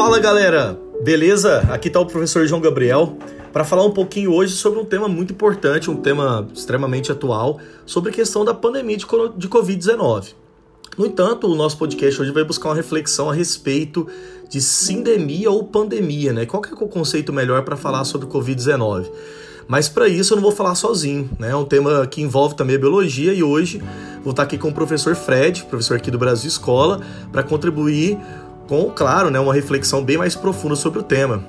Fala galera, beleza? Aqui está o professor João Gabriel para falar um pouquinho hoje sobre um tema muito importante, um tema extremamente atual, sobre a questão da pandemia de Covid-19. No entanto, o nosso podcast hoje vai buscar uma reflexão a respeito de sindemia ou pandemia, né? Qual que é o conceito melhor para falar sobre Covid-19? Mas para isso eu não vou falar sozinho, né? É um tema que envolve também a biologia e hoje vou estar aqui com o professor Fred, professor aqui do Brasil Escola, para contribuir com, claro, né, uma reflexão bem mais profunda sobre o tema.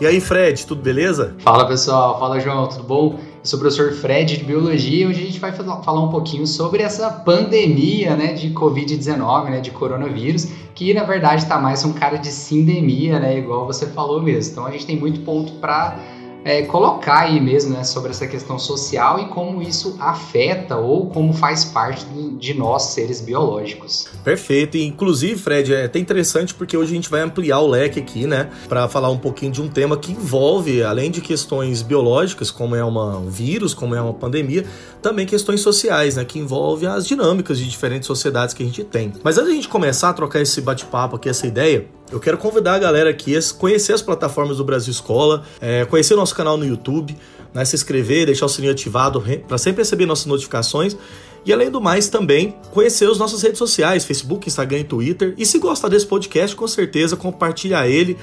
E aí, Fred, tudo beleza? Fala pessoal, fala João, tudo bom? Eu sou o professor Fred de Biologia hoje a gente vai falar um pouquinho sobre essa pandemia né, de Covid-19, né, de coronavírus, que na verdade está mais um cara de sindemia, né, igual você falou mesmo. Então a gente tem muito ponto para é, colocar aí mesmo né, sobre essa questão social e como isso afeta ou como faz parte de nós, seres biológicos. Perfeito. E, inclusive, Fred, é até interessante porque hoje a gente vai ampliar o leque aqui, né, para falar um pouquinho de um tema que envolve, além de questões biológicas, como é uma, um vírus, como é uma pandemia, também questões sociais, né, que envolve as dinâmicas de diferentes sociedades que a gente tem. Mas antes de a gente começar a trocar esse bate-papo aqui, essa ideia, eu quero convidar a galera aqui a conhecer as plataformas do Brasil Escola, é, conhecer o nosso canal no YouTube, né, se inscrever, deixar o sininho ativado para sempre receber nossas notificações. E além do mais, também conhecer as nossas redes sociais, Facebook, Instagram e Twitter. E se gostar desse podcast, com certeza compartilhar ele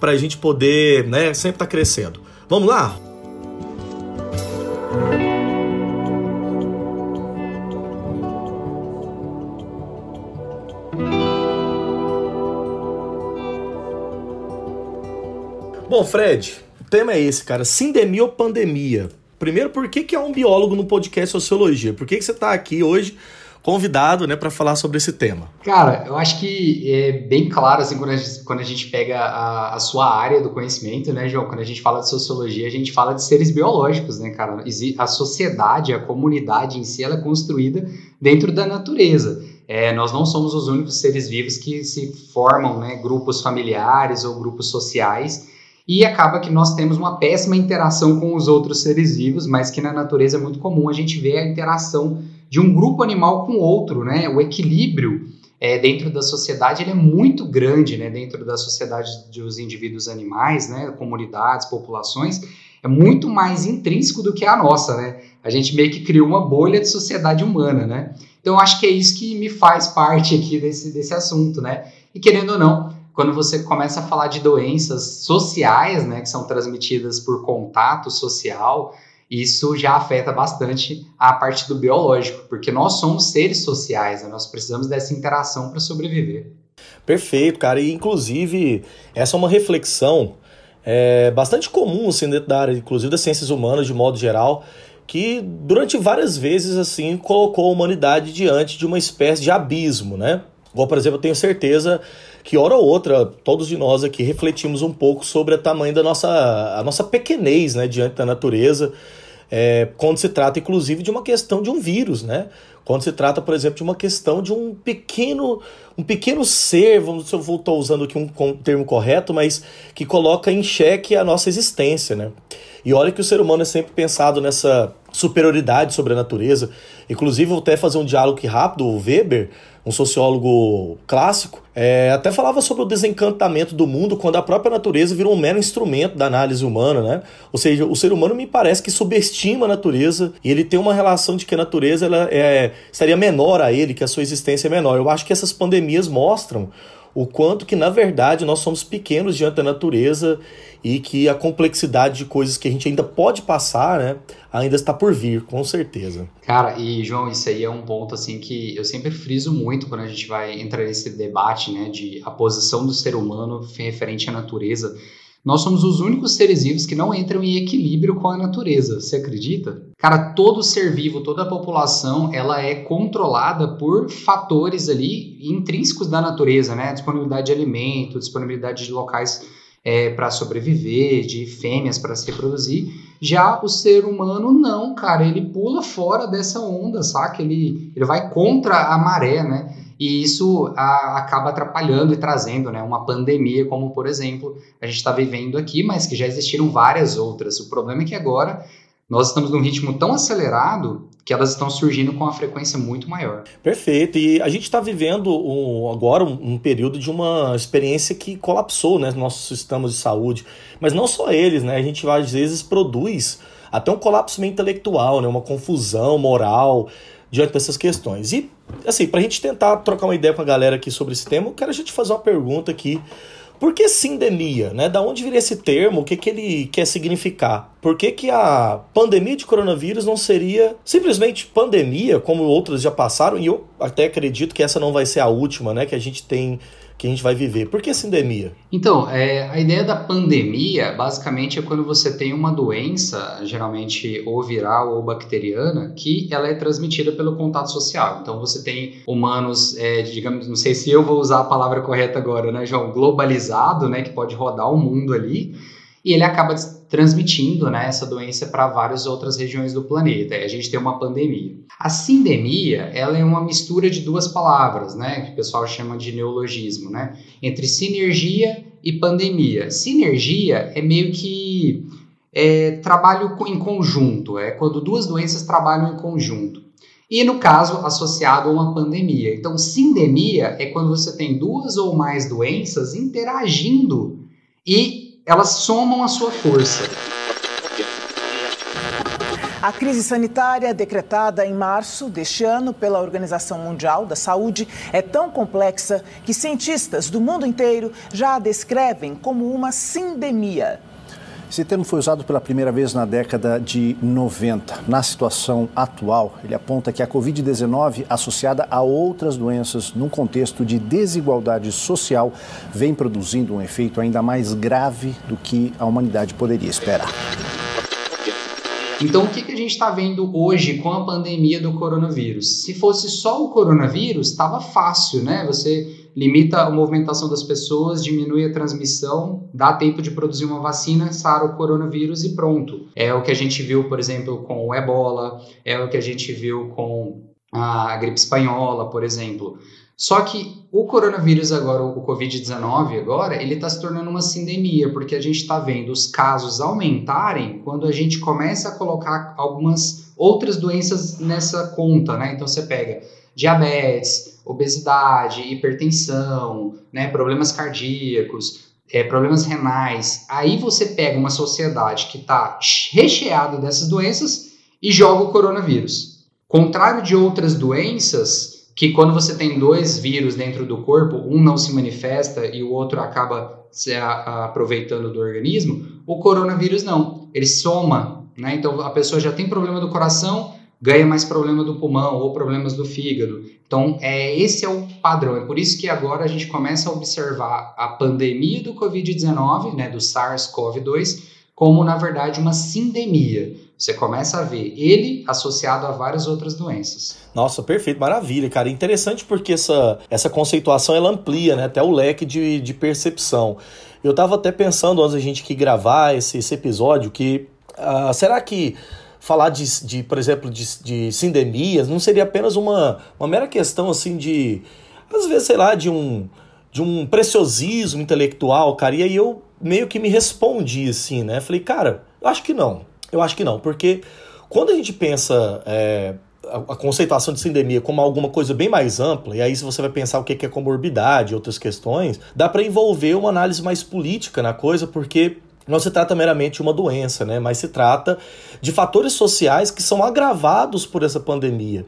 para a gente poder né, sempre estar tá crescendo. Vamos lá? Bom, Fred, o tema é esse, cara. Sindemia ou pandemia? Primeiro, por que, que é um biólogo no podcast Sociologia? Por que, que você está aqui hoje convidado né, para falar sobre esse tema? Cara, eu acho que é bem claro assim, quando, a gente, quando a gente pega a, a, sua área do conhecimento, né, João? Quando a gente fala de sociologia, a gente fala de seres biológicos, né, cara? A sociedade, a comunidade em si, ela é construída dentro da natureza. É, nós não somos os únicos seres vivos que se formam né, grupos familiares ou grupos sociais e acaba que nós temos uma péssima interação com os outros seres vivos, mas que na natureza é muito comum a gente ver a interação de um grupo animal com outro, né? O equilíbrio é, dentro da sociedade ele é muito grande, né? Dentro da sociedade dos indivíduos animais, né? Comunidades, populações, é muito mais intrínseco do que a nossa, né? A gente meio que criou uma bolha de sociedade humana, né? Então, acho que é isso que me faz parte aqui desse, desse assunto, né? E querendo ou não, quando você começa a falar de doenças sociais, né, que são transmitidas por contato social, isso já afeta bastante a parte do biológico, porque nós somos seres sociais, né, nós precisamos dessa interação para sobreviver. Perfeito, cara. E inclusive, essa é uma reflexão é, bastante comum assim, dentro da área, inclusive das ciências humanas de modo geral, que durante várias vezes assim colocou a humanidade diante de uma espécie de abismo, né? Igual, por exemplo, eu tenho certeza que hora ou outra, todos de nós aqui refletimos um pouco sobre o tamanho da nossa, a nossa pequenez né, diante da natureza, é, quando se trata, inclusive, de uma questão de um vírus, né? Quando se trata, por exemplo, de uma questão de um pequeno, um pequeno ser, vamos se eu estar usando aqui um, um termo correto, mas que coloca em xeque a nossa existência, né? E olha que o ser humano é sempre pensado nessa superioridade sobre a natureza. Inclusive, vou até fazer um diálogo rápido, o Weber, um sociólogo clássico, é, até falava sobre o desencantamento do mundo quando a própria natureza virou um mero instrumento da análise humana, né? Ou seja, o ser humano me parece que subestima a natureza e ele tem uma relação de que a natureza ela é, estaria menor a ele, que a sua existência é menor. Eu acho que essas pandemias mostram o quanto que, na verdade, nós somos pequenos diante da natureza e que a complexidade de coisas que a gente ainda pode passar, né, ainda está por vir, com certeza. Cara, e João, isso aí é um ponto assim que eu sempre friso muito quando a gente vai entrar nesse debate, né, de a posição do ser humano referente à natureza. Nós somos os únicos seres vivos que não entram em equilíbrio com a natureza. Você acredita? Cara, todo ser vivo, toda a população, ela é controlada por fatores ali intrínsecos da natureza, né? Disponibilidade de alimento, disponibilidade de locais é, para sobreviver, de fêmeas para se reproduzir. Já o ser humano não, cara, ele pula fora dessa onda, saca? Ele, ele vai contra a maré, né? E isso a, acaba atrapalhando e trazendo né, uma pandemia, como por exemplo a gente está vivendo aqui, mas que já existiram várias outras. O problema é que agora nós estamos num ritmo tão acelerado que elas estão surgindo com uma frequência muito maior. Perfeito. E a gente está vivendo um, agora um, um, período de uma experiência que colapsou, né, nossos sistemas de saúde. Mas não só eles, né? A gente às vezes produz até um colapso intelectual, né, uma confusão moral diante dessas questões. E assim, para a gente tentar trocar uma ideia com a galera aqui sobre esse tema, eu quero a gente fazer uma pergunta aqui por que sindemia? Né? Da onde viria esse termo? O que, que ele quer significar? Por que, que a pandemia de coronavírus não seria simplesmente pandemia, como outras já passaram? E eu até acredito que essa não vai ser a última, né? Que a gente tem que a gente vai viver. Por que essa endemia? Então, é, a ideia da pandemia, basicamente, é quando você tem uma doença, geralmente ou viral ou bacteriana, que ela é transmitida pelo contato social. Então, você tem humanos, é, digamos, não sei se eu vou usar a palavra correta agora, né, João? Globalizado, né, que pode rodar o mundo ali e ele acaba transmitindo né, essa doença para várias outras regiões do planeta. E a gente tem uma pandemia. A sindemia ela é uma mistura de duas palavras, né, que o pessoal chama de neologismo, né, entre sinergia e pandemia. Sinergia é meio que é, trabalho em conjunto, é quando duas doenças trabalham em conjunto. E no caso, associado a uma pandemia. Então, sindemia é quando você tem duas ou mais doenças interagindo e elas somam a sua força. A crise sanitária decretada em março deste ano pela Organização Mundial da Saúde é tão complexa que cientistas do mundo inteiro já a descrevem como uma sindemia. Esse termo foi usado pela primeira vez na década de 90. Na situação atual, ele aponta que a Covid-19, associada a outras doenças num contexto de desigualdade social, vem produzindo um efeito ainda mais grave do que a humanidade poderia esperar. Então, o que, que a gente está vendo hoje com a pandemia do coronavírus? Se fosse só o coronavírus, estava fácil, né? Você limita a movimentação das pessoas, diminui a transmissão, dá tempo de produzir uma vacina, sara o coronavírus e pronto. É o que a gente viu, por exemplo, com o ebola, é o que a gente viu com a gripe espanhola, por exemplo. Só que o coronavírus agora, o Covid-19 agora, ele está se tornando uma sindemia, porque a gente está vendo os casos aumentarem quando a gente começa a colocar algumas outras doenças nessa conta, né? Então você pega diabetes, obesidade, hipertensão, né, problemas cardíacos, é, problemas renais. Aí você pega uma sociedade que está recheada dessas doenças e joga o coronavírus. Contrário de outras doenças que quando você tem dois vírus dentro do corpo, um não se manifesta e o outro acaba se aproveitando do organismo, o coronavírus não, ele soma, né? Então a pessoa já tem problema do coração, ganha mais problema do pulmão ou problemas do fígado. Então, é esse é o padrão. É por isso que agora a gente começa a observar a pandemia do COVID-19, né, do SARS-CoV-2, como na verdade uma sindemia. Você começa a ver ele associado a várias outras doenças. Nossa, perfeito, maravilha, cara. Interessante porque essa, essa conceituação ela amplia né, até o leque de, de percepção. Eu estava até pensando antes da gente que gravar esse, esse episódio que uh, será que falar de, de por exemplo, de, de sindemias não seria apenas uma, uma mera questão assim de às vezes, sei lá, de um de um preciosismo intelectual, cara. E aí eu meio que me respondi assim, né? Falei, cara, acho que não. Eu acho que não, porque quando a gente pensa é, a, conceituação de sindemia como alguma coisa bem mais ampla, e aí se você vai pensar o que é comorbidade e outras questões, dá para envolver uma análise mais política na coisa, porque não se trata meramente de uma doença, né? mas se trata de fatores sociais que são agravados por essa pandemia.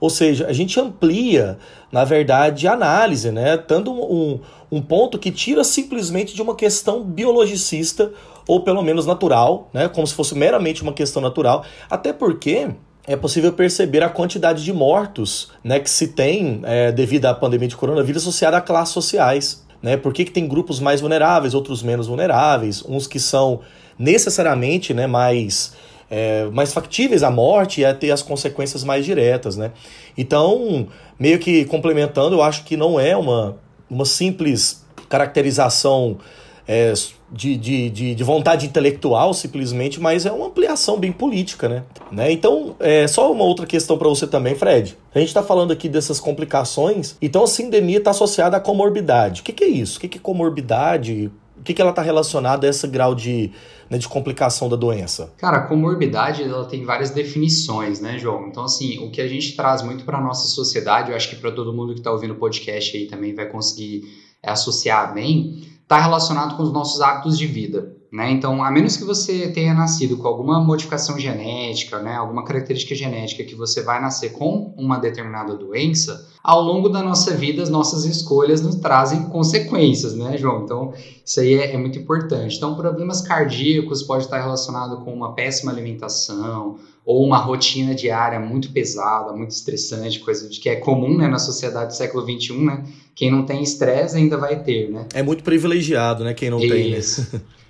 Ou seja, a gente amplia, na verdade, a análise, né? Tanto um, um ponto que tira simplesmente de uma questão biologicista ou pelo menos natural, né? Como se fosse meramente uma questão natural, até porque é possível perceber a quantidade de mortos né, que se tem é, devido à pandemia de coronavírus associada a classes sociais. Né? Por que, que tem grupos mais vulneráveis, outros menos vulneráveis, uns que são necessariamente né, mais, é, mais factíveis à morte e a ter as consequências mais diretas. Né? Então, meio que complementando, eu acho que não é uma, uma simples caracterização é, de, de, de, de, vontade intelectual, simplesmente, mas é uma ampliação bem política, né? né? Então, é só uma outra questão para você também, Fred. A gente está falando aqui dessas complicações, então a sindemia está associada à comorbidade. O que, que é isso? O que, que é comorbidade? o que, que ela está relacionada a esse grau de, né, de complicação da doença? Cara, a comorbidade ela tem várias definições, né, João? Então, assim, o que a gente traz muito para a nossa sociedade, eu acho que para todo mundo que está ouvindo o podcast aí também vai conseguir é, associar bem, está relacionado com os nossos hábitos de vida. Né? Então, a menos que você tenha nascido com alguma modificação genética, né, alguma característica genética que você vai nascer com uma determinada doença, ao longo da nossa vida, as nossas escolhas nos trazem consequências, né, João? Então, isso aí é, é muito importante. Então, problemas cardíacos pode estar relacionado com uma péssima alimentação ou uma rotina diária muito pesada, muito estressante, coisa de que é comum né, na sociedade do século XXI, né? Quem não tem estresse ainda vai ter, né? É muito privilegiado, né? Quem não Isso. tem. Né?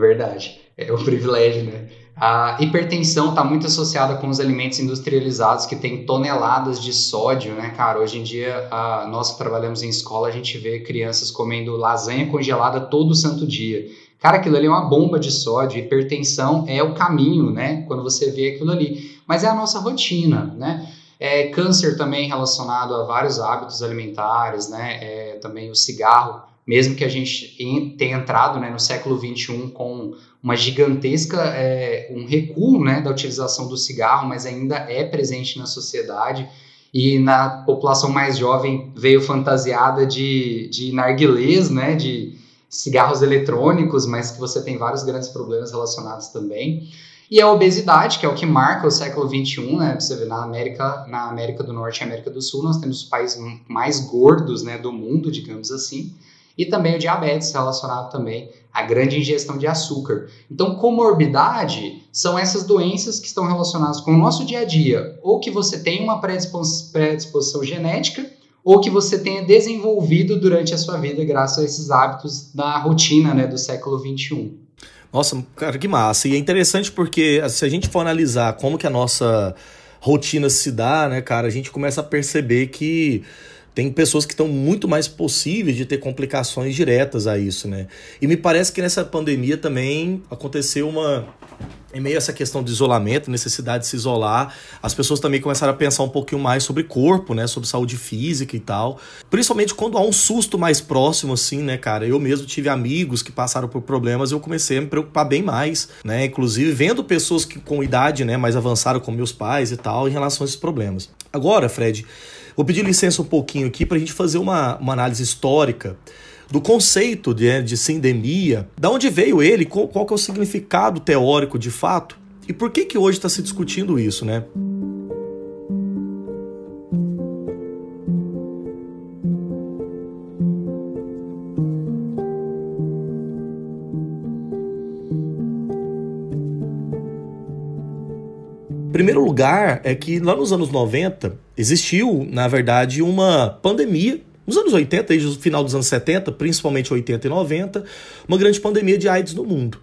Verdade. É um privilégio, né? A hipertensão está muito associada com os alimentos industrializados que têm toneladas de sódio, né, cara? Hoje em dia, a, nós que trabalhamos em escola, a gente vê crianças comendo lasanha congelada todo santo dia. Cara, aquilo ali é uma bomba de sódio, hipertensão é o caminho, né? Quando você vê aquilo ali. Mas é a nossa rotina, né? É, câncer também relacionado a vários hábitos alimentares, né? É, também o cigarro mesmo que a gente tenha entrado né, no século XXI com uma gigantesca, é, um recuo né, da utilização do cigarro, mas ainda é presente na sociedade e na população mais jovem veio fantasiada de, de narguilés, né, de cigarros eletrônicos, mas que você tem vários grandes problemas relacionados também. E a obesidade, que é o que marca o século XXI, né? Você vê na América, na América do Norte e América do Sul, nós temos os países mais gordos, né, do mundo, digamos assim e também o diabetes relacionado também à grande ingestão de açúcar. Então, comorbidade são essas doenças que estão relacionadas com o nosso dia a dia, ou que você tem uma predisposição genética, ou que você tenha desenvolvido durante a sua vida graças a esses hábitos da rotina né, do século XXI. Nossa, cara, que massa. E é interessante porque se a gente for analisar como que a nossa rotina se dá, né, cara, a gente começa a perceber que tem pessoas que estão muito mais possíveis de ter complicações diretas a isso, né? E me parece que nessa pandemia também aconteceu uma. Em meio a essa questão de isolamento, necessidade de se isolar, as pessoas também começaram a pensar um pouquinho mais sobre corpo, né? Sobre saúde física e tal. Principalmente quando há um susto mais próximo, assim, né, cara? Eu mesmo tive amigos que passaram por problemas eu comecei a me preocupar bem mais, né? Inclusive vendo pessoas que com idade, né, mais avançaram, como meus pais e tal, em relação a esses problemas. Agora, Fred, Vou pedir licença um pouquinho aqui para a gente fazer uma, uma análise histórica do conceito de, de sindemia, da onde veio ele, qual, qual é o significado teórico de fato? E por que que hoje está se discutindo isso, né? Primeiro lugar é que lá nos anos 90 existiu, na verdade, uma pandemia. Nos anos 80, desde o final dos anos 70, principalmente 80 e 90, uma grande pandemia de AIDS no mundo.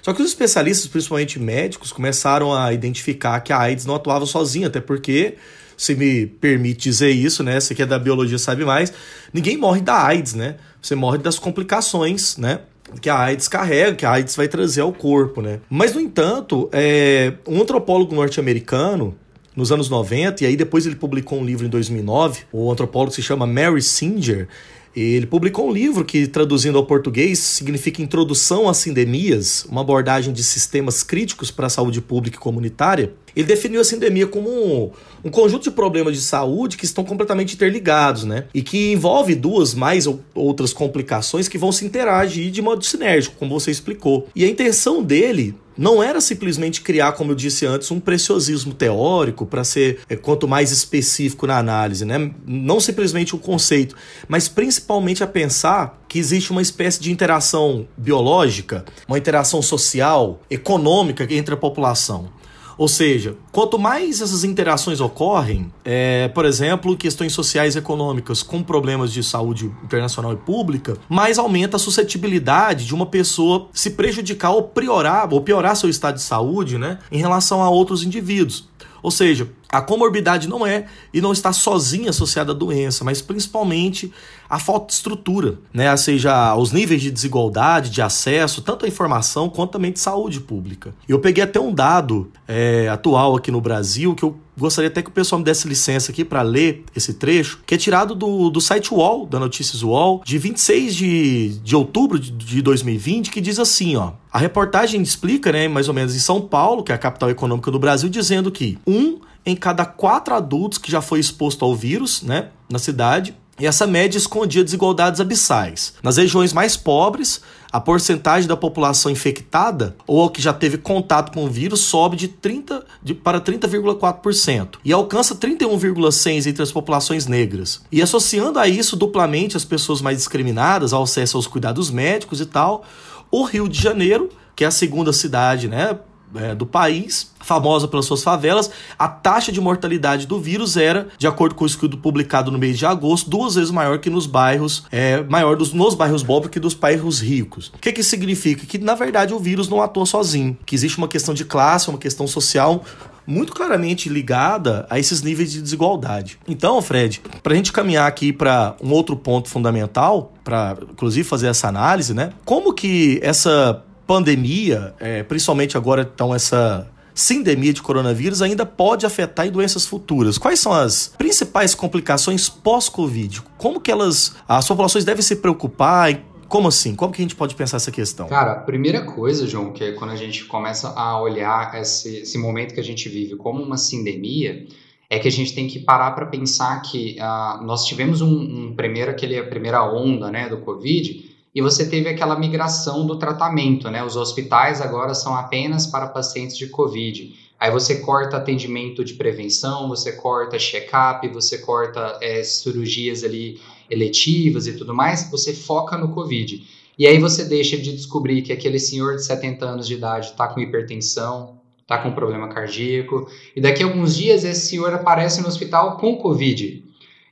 Só que os especialistas, principalmente médicos, começaram a identificar que a AIDS não atuava sozinha, até porque, se me permite dizer isso, né? Você que é da biologia sabe mais, ninguém morre da AIDS, né? Você morre das complicações, né? Que a AIDS carrega, que a AIDS vai trazer ao corpo, né? Mas, no entanto, é, um antropólogo norte-americano, nos anos 90, e aí depois ele publicou um livro em 2009, o antropólogo se chama Mary Singer, ele publicou um livro que, traduzindo ao português, significa Introdução às Sindemias, uma abordagem de sistemas críticos para a saúde pública e comunitária. Ele definiu a sindemia como um, um, conjunto de problemas de saúde que estão completamente interligados, né? E que envolve duas mais ou outras complicações que vão se interagir de modo sinérgico, como você explicou. E a intenção dele não era simplesmente criar, como eu disse antes, um preciosismo teórico para ser é, quanto mais específico na análise, né? Não simplesmente um conceito, mas principalmente a pensar que existe uma espécie de interação biológica, uma interação social, econômica entre a população. Ou seja, quanto mais essas interações ocorrem, é, por exemplo, questões sociais e econômicas com problemas de saúde internacional e pública, mais aumenta a suscetibilidade de uma pessoa se prejudicar ou piorar, ou piorar seu estado de saúde né, em relação a outros indivíduos. Ou seja, a comorbidade não é e não está sozinha associada à doença, mas principalmente a falta de estrutura, né? Ou seja, os níveis de desigualdade, de acesso, tanto à informação quanto também de saúde pública. Eu peguei até um dado é, atual aqui no Brasil que eu gostaria até que o pessoal me desse licença aqui para ler esse trecho, que é tirado do, do site UOL, da Notícias UOL, de 26 de, de outubro de, de 2020, que diz assim, ó. A reportagem explica, né, mais ou menos em São Paulo, que é a capital econômica do Brasil, dizendo que um em cada quatro adultos que já foi exposto ao vírus, né, na cidade, e essa média escondia desigualdades abissais. Nas regiões mais pobres, a porcentagem da população infectada ou que já teve contato com o vírus sobe de 30 de, para 30,4% e alcança 31,6% entre as populações negras. E associando a isso duplamente as pessoas mais discriminadas ao acesso aos cuidados médicos e tal, o Rio de Janeiro, que é a segunda cidade, né, é, do país, famosa pelas suas favelas, a taxa de mortalidade do vírus era, de acordo com o estudo publicado no mês de agosto, duas vezes maior que nos bairros, é, maior dos, nos bairros pobres que dos bairros ricos. O que, que significa? Que, na verdade, o vírus não atua sozinho, que existe uma questão de classe, uma questão social muito claramente ligada a esses níveis de desigualdade. Então, Fred, para a gente caminhar aqui para um outro ponto fundamental, para inclusive fazer essa análise, né? Como que essa pandemia, é, principalmente agora então essa sindemia de coronavírus ainda pode afetar em doenças futuras. Quais são as principais complicações pós-Covid? Como que elas, as populações devem se preocupar? Como assim? Como que a gente pode pensar essa questão? Cara, a primeira coisa, João, que é quando a gente começa a olhar esse, esse momento que a gente vive como uma sindemia, é que a gente tem que parar para pensar que uh, nós tivemos um, um primeiro aquele a primeira onda, né, do Covid, e você teve aquela migração do tratamento, né? Os hospitais agora são apenas para pacientes de Covid. Aí você corta atendimento de prevenção, você corta check-up, você corta é, cirurgias ali eletivas e tudo mais, você foca no Covid. E aí você deixa de descobrir que aquele senhor de 70 anos de idade está com hipertensão, está com problema cardíaco, e daqui a alguns dias esse senhor aparece no hospital com Covid.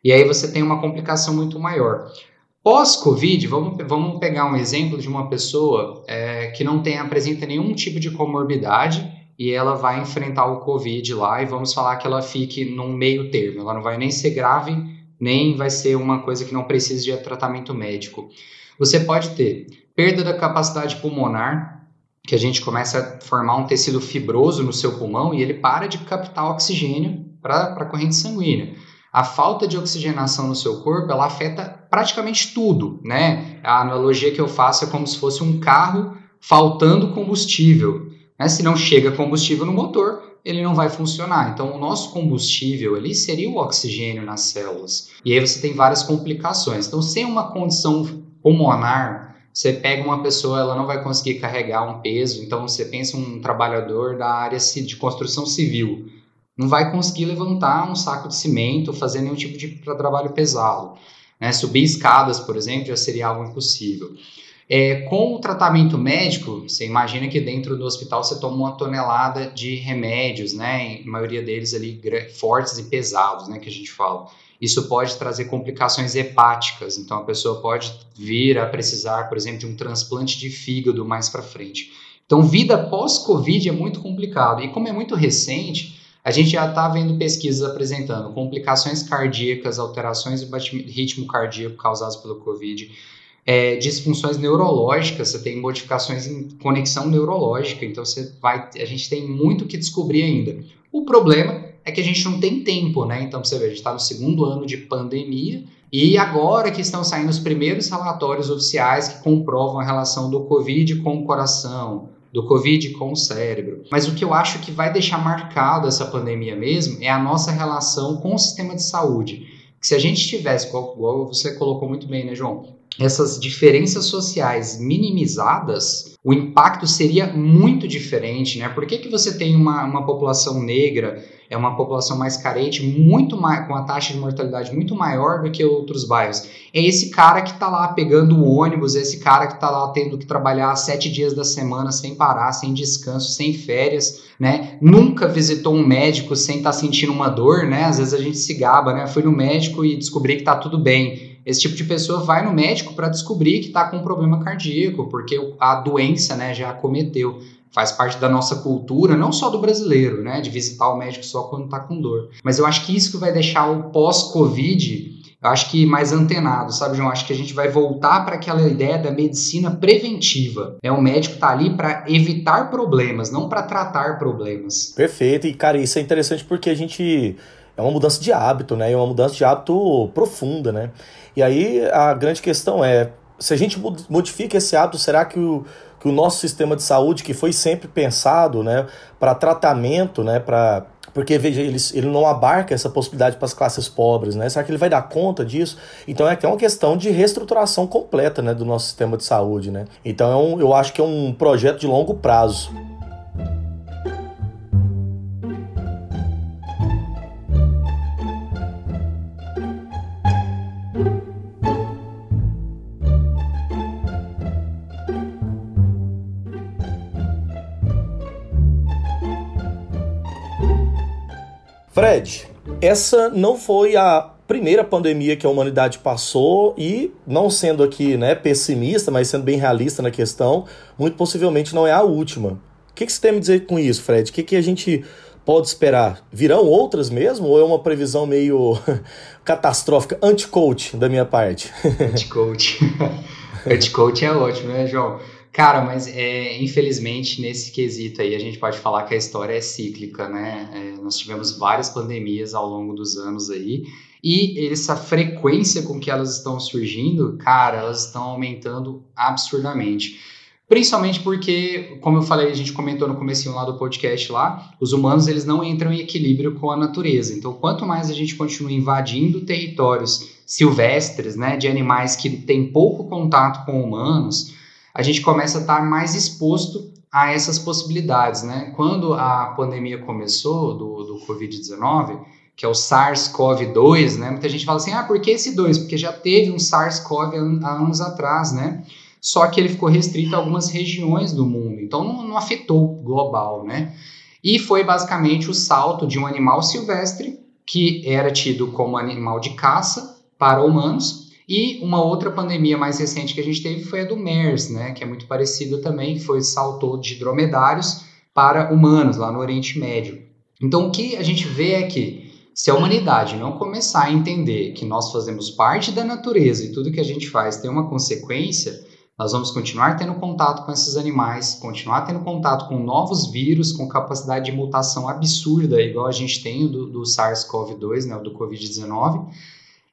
E aí você tem uma complicação muito maior. Pós-Covid, vamos, vamos pegar um exemplo de uma pessoa é, que não tem, apresenta nenhum tipo de comorbidade e ela vai enfrentar o Covid lá e vamos falar que ela fique num meio termo. Ela não vai nem ser grave, nem vai ser uma coisa que não precise de tratamento médico. Você pode ter perda da capacidade pulmonar, que a gente começa a formar um tecido fibroso no seu pulmão e ele para de captar oxigênio para a corrente sanguínea a falta de oxigenação no seu corpo, ela afeta praticamente tudo, né? A analogia que eu faço é como se fosse um carro faltando combustível, né? Se não chega combustível no motor, ele não vai funcionar. Então, o nosso combustível ali seria o oxigênio nas células. E aí você tem várias complicações. Então, sem uma condição pulmonar, você pega uma pessoa, ela não vai conseguir carregar um peso. Então, você pensa um trabalhador da área de construção civil não vai conseguir levantar um saco de cimento, fazer nenhum tipo de trabalho pesado. Né? Subir escadas, por exemplo, já seria algo impossível. É, com o tratamento médico, você imagina que dentro do hospital você toma uma tonelada de remédios, né? A maioria deles ali fortes e pesados, né? Que a gente fala. Isso pode trazer complicações hepáticas, então a pessoa pode vir a precisar, por exemplo, de um transplante de fígado mais para frente. Então, vida pós-Covid é muito complicado. E como é muito recente, a gente já está vendo pesquisas apresentando complicações cardíacas, alterações de ritmo cardíaco causadas pelo Covid, é, disfunções neurológicas, você tem modificações em conexão neurológica, então você vai, a gente tem muito que descobrir ainda. O problema é que a gente não tem tempo, né? Então você vê, a gente está no segundo ano de pandemia e agora que estão saindo os primeiros relatórios oficiais que comprovam a relação do Covid com o coração, do Covid com o cérebro. Mas o que eu acho que vai deixar marcado essa pandemia mesmo é a nossa relação com o sistema de saúde. Que se a gente tivesse, igual você colocou muito bem, né, João? Essas diferenças sociais minimizadas, o impacto seria muito diferente, né? Por que, que você tem uma, uma população negra é uma população mais carente, muito mais, com a taxa de mortalidade muito maior do que outros bairros. É esse cara que está lá pegando o ônibus, é esse cara que está lá tendo que trabalhar sete dias da semana sem parar, sem descanso, sem férias, né? Nunca visitou um médico sem estar tá sentindo uma dor, né? Às vezes a gente se gaba, né? Fui no médico e descobri que está tudo bem. Esse tipo de pessoa vai no médico para descobrir que está com um problema cardíaco, porque a doença né, já acometeu. faz parte da nossa cultura, não só do brasileiro, né, de visitar o médico só quando está com dor. Mas eu acho que isso que vai deixar o pós-Covid, eu acho que mais antenado, sabe, João? Acho que a gente vai voltar para aquela ideia da medicina preventiva. Né? O médico está ali para evitar problemas, não para tratar problemas. Perfeito. E, cara, isso é interessante porque a gente é uma mudança de hábito, né? É uma mudança de hábito profunda, né? E aí a grande questão é, se a gente modifica esse hábito, será que o, que o nosso sistema de saúde, que foi sempre pensado né, para tratamento, né, porque veja, ele, ele não abarca essa possibilidade para as classes pobres, né? Será que ele vai dar conta disso? Então é que é uma questão de reestruturação completa né, do nosso sistema de saúde, né? Então é um, eu acho que é um projeto de longo prazo. Fred, essa não foi a primeira pandemia que a humanidade passou e, não sendo aqui né, pessimista, mas sendo bem realista na questão, muito possivelmente não é a última. O que, que você tem a me dizer com isso, Fred? O que, que a gente pode esperar? Virão outras mesmo ou é uma previsão meio catastrófica, anti-coach da minha parte? Anti-coach. anti-coach é ótimo, né, João? Cara, mas é, infelizmente nesse quesito aí a gente pode falar que a história é cíclica, né? É, nós tivemos várias pandemias ao longo dos anos aí e essa frequência com que elas estão surgindo, cara, elas estão aumentando absurdamente. Principalmente porque, como eu falei, a gente comentou no começo lá do podcast lá, os humanos eles não entram em equilíbrio com a natureza. Então, quanto mais a gente continua invadindo territórios silvestres, né, de animais que têm pouco contato com humanos, a gente começa a estar mais exposto a essas possibilidades, né? Quando a pandemia começou do, do Covid-19, que é o SARS-CoV-2, né? Muita gente fala assim, ah, por que esse 2? Porque já teve um SARS-CoV há anos atrás, né? Só que ele ficou restrito a algumas regiões do mundo, então não, não afetou global, né? E foi basicamente o salto de um animal silvestre que era tido como animal de caça para humanos e uma outra pandemia mais recente que a gente teve foi a do MERS, né, que é muito parecida também, que foi saltou de dromedários para humanos lá no Oriente Médio. Então o que a gente vê é que se a humanidade não começar a entender que nós fazemos parte da natureza e tudo que a gente faz tem uma consequência, nós vamos continuar tendo contato com esses animais, continuar tendo contato com novos vírus com capacidade de mutação absurda, igual a gente tem do, do SARS-CoV-2, né, do Covid-19,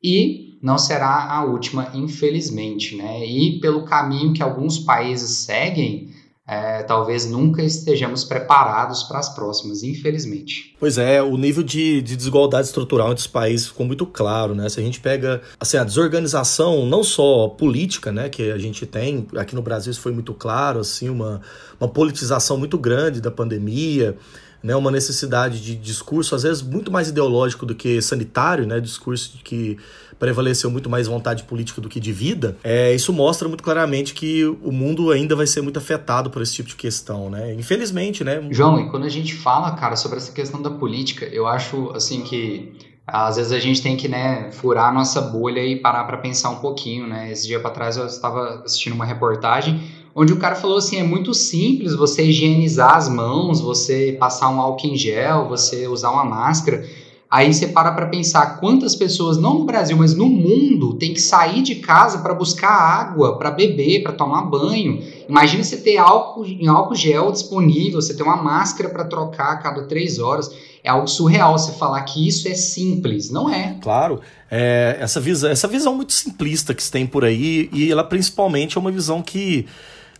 e não será a última, infelizmente, né? E pelo caminho que alguns países seguem, é, talvez nunca estejamos preparados para as próximas, infelizmente. Pois é, o nível de, de, desigualdade estrutural entre os países ficou muito claro, né? Se a gente pega assim, a desorganização, não só política, né, que a gente tem, aqui no Brasil isso foi muito claro, assim, uma, uma politização muito grande da pandemia né, uma necessidade de discurso, às vezes muito mais ideológico do que sanitário, né, discurso que prevaleceu muito mais vontade política do que de vida, é, isso mostra muito claramente que o mundo ainda vai ser muito afetado por esse tipo de questão, né? Infelizmente, né? João, e quando a gente fala, cara, sobre essa questão da política, eu acho, assim, que às vezes a gente tem que, né, furar a nossa bolha e parar para pensar um pouquinho, né? Esse dia para trás eu estava assistindo uma reportagem onde o cara falou assim: é muito simples você higienizar as mãos, você passar um álcool em gel, você usar uma máscara. Aí você para para pensar quantas pessoas, não no Brasil, mas no mundo, tem que sair de casa para buscar água, para beber, para tomar banho. Imagina você ter álcool, álcool gel disponível, você ter uma máscara para trocar a cada três horas. É algo surreal você falar que isso é simples. Não é. Claro. É, essa, visão, essa visão muito simplista que se tem por aí, e ela principalmente é uma visão que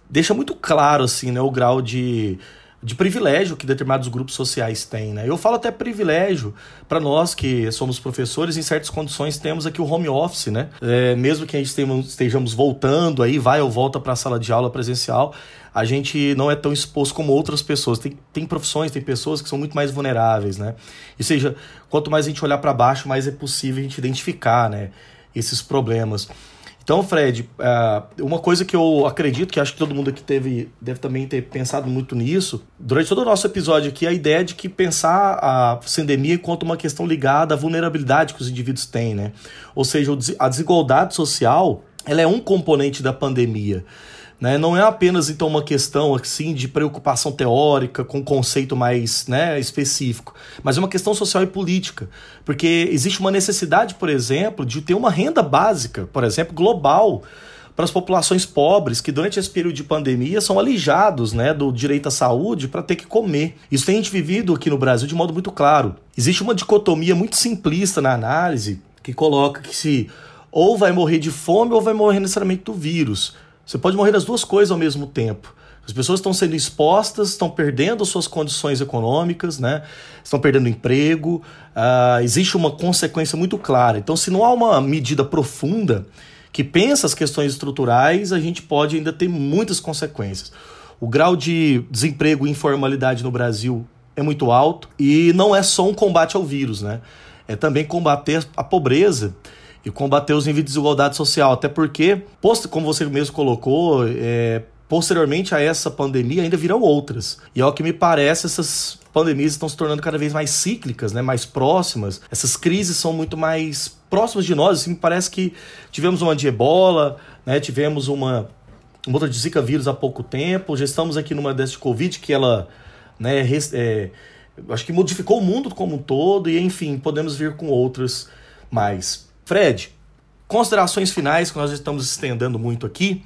deixa muito claro assim, né, o grau de, de privilégio que determinados grupos sociais têm. Né? Eu falo até privilégio para nós que somos professores, em certas condições temos aqui o home office, né? É, mesmo que a gente estejamos voltando aí, vai ou volta para a sala de aula presencial, a gente não é tão exposto como outras pessoas. Tem, tem profissões, tem pessoas que são muito mais vulneráveis, né? Ou seja, quanto mais a gente olhar para baixo, mais é possível a gente identificar, né? Esses problemas. Então, Fred, é, uma coisa que eu acredito, que acho que todo mundo aqui teve, deve também ter pensado muito nisso, durante todo o nosso episódio aqui, a ideia de que pensar a sindemia enquanto uma questão ligada à vulnerabilidade que os indivíduos têm, né? Ou seja, a desigualdade social, ela é um componente da pandemia. Né? Não é apenas então uma questão assim de preocupação teórica com conceito mais né, específico, mas é uma questão social e política, porque existe uma necessidade, por exemplo, de ter uma renda básica, por exemplo, global para as populações pobres que durante esse período de pandemia são alijados né, do direito à saúde para ter que comer. Isso tem a gente vivido aqui no Brasil de modo muito claro. Existe uma dicotomia muito simplista na análise que coloca que se ou vai morrer de fome ou vai morrer necessariamente do vírus. Você pode morrer das duas coisas ao mesmo tempo. As pessoas estão sendo expostas, estão perdendo suas condições econômicas, né? estão perdendo emprego. Uh, existe uma consequência muito clara. Então, se não há uma medida profunda que pensa as questões estruturais, a gente pode ainda ter muitas consequências. O grau de desemprego e informalidade no Brasil é muito alto e não é só um combate ao vírus, né? É também combater a pobreza e combater os níveis de desigualdade social. Até porque, como você mesmo colocou, é, posteriormente a essa pandemia ainda virão outras. E ao que me parece, essas pandemias estão se tornando cada vez mais cíclicas, né, mais próximas. Essas crises são muito mais próximas de nós. Assim, me parece que tivemos uma de ebola, né, tivemos uma, uma outra de Zika vírus há pouco tempo, já estamos aqui numa dessa de Covid que ela né, é, acho que modificou o mundo como um todo, e enfim, podemos vir com outras mais. Fred, considerações finais que nós estamos estendendo muito aqui.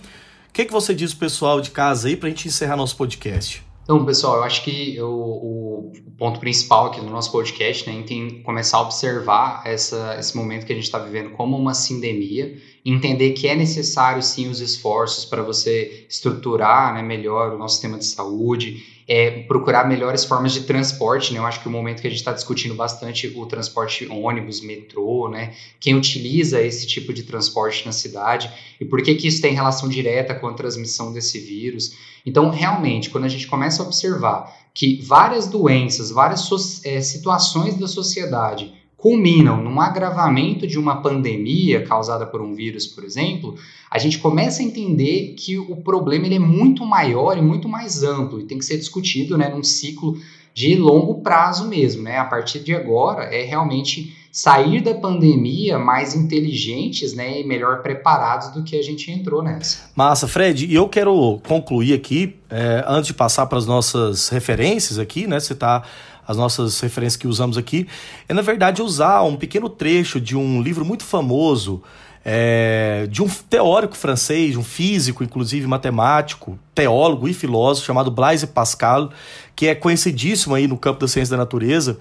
O que, que você diz pessoal de casa aí para a gente encerrar nosso podcast? Então, pessoal, eu acho que eu, o, ponto principal aqui do nosso podcast né, tem começar a observar essa, esse momento que a gente está vivendo como uma sindemia, entender que é necessário sim os esforços para você estruturar né, melhor o nosso sistema de saúde, é, procurar melhores formas de transporte, né? Eu acho que o momento que a gente está discutindo bastante o transporte ônibus, metrô, né? Quem utiliza esse tipo de transporte na cidade e por que que isso tem relação direta com a transmissão desse vírus. Então, realmente, quando a gente começa a observar que várias doenças, várias so é, situações da sociedade culminam num agravamento de uma pandemia causada por um vírus, por exemplo, a gente começa a entender que o problema ele é muito maior e muito mais amplo e tem que ser discutido né, num ciclo de longo prazo mesmo. Né? A partir de agora é realmente sair da pandemia mais inteligentes né, e melhor preparados do que a gente entrou nessa. Massa, Fred, e eu quero concluir aqui, é, antes de passar para as nossas referências aqui, né? Você está as nossas referências que usamos aqui, é na verdade usar um pequeno trecho de um livro muito famoso é, de um teórico francês, um físico, inclusive matemático, teólogo e filósofo chamado Blaise Pascal, que é conhecidíssimo aí no campo da ciência da natureza.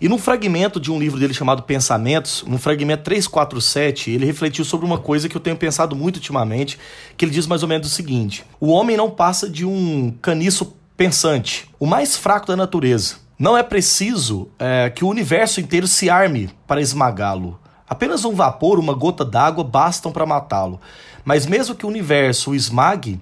E num fragmento de um livro dele chamado Pensamentos, no fragmento 347, ele refletiu sobre uma coisa que eu tenho pensado muito ultimamente, que ele diz mais ou menos o seguinte: o homem não passa de um caniço pensante, o mais fraco da natureza. Não é preciso é, que o universo inteiro se arme para esmagá-lo. Apenas um vapor, uma gota d'água bastam para matá-lo. Mas mesmo que o universo o esmague,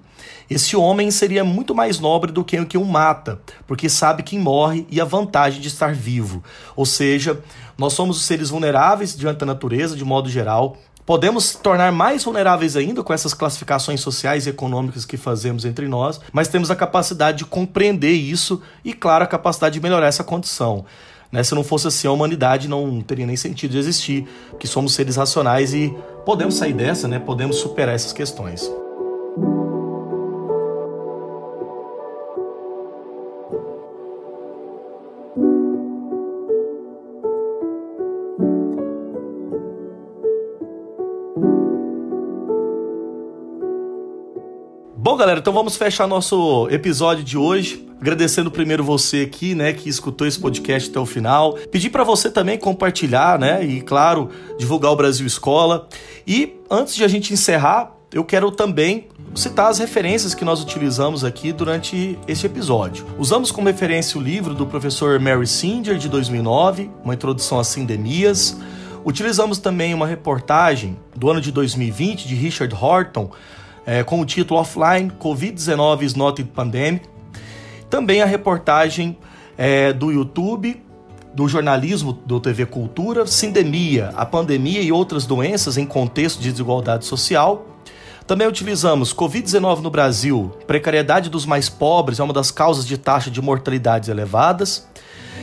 esse homem seria muito mais nobre do que o que o mata, porque sabe quem morre e a vantagem de estar vivo. Ou seja, nós somos os seres vulneráveis diante da natureza, de modo geral, Podemos tornar mais vulneráveis ainda com essas classificações sociais e econômicas que fazemos entre nós, mas temos a capacidade de compreender isso e, claro, a capacidade de melhorar essa condição. Né? Se não fosse assim, a humanidade não teria nem sentido de existir, que somos seres racionais e podemos sair dessa, né? podemos superar essas questões. Galera, então vamos fechar nosso episódio de hoje. Agradecendo primeiro você aqui, né, que escutou esse podcast até o final. Pedir para você também compartilhar, né, e claro, divulgar o Brasil Escola. E antes de a gente encerrar, eu quero também citar as referências que nós utilizamos aqui durante este episódio. Usamos como referência o livro do professor Mary Singer, de 2009, Uma Introdução às Sindemias. Utilizamos também uma reportagem do ano de 2020 de Richard Horton, é, com o título Offline Covid-19 is not a pandemic. Também a reportagem é, do YouTube, do jornalismo do TV Cultura, Sindemia, a pandemia e outras doenças em contexto de desigualdade social. Também utilizamos Covid-19 no Brasil, precariedade dos mais pobres é uma das causas de taxa de mortalidades elevadas.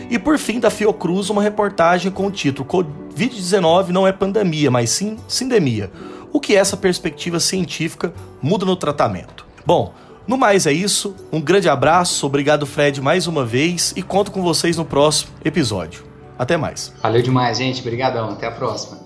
E por fim, da Fiocruz, uma reportagem com o título Covid-19 não é pandemia, mas sim sindemia o que essa perspectiva científica muda no tratamento. Bom, no mais é isso. Um grande abraço, obrigado Fred mais uma vez e conto com vocês no próximo episódio. Até mais. Valeu demais, gente. Obrigadão. Até a próxima.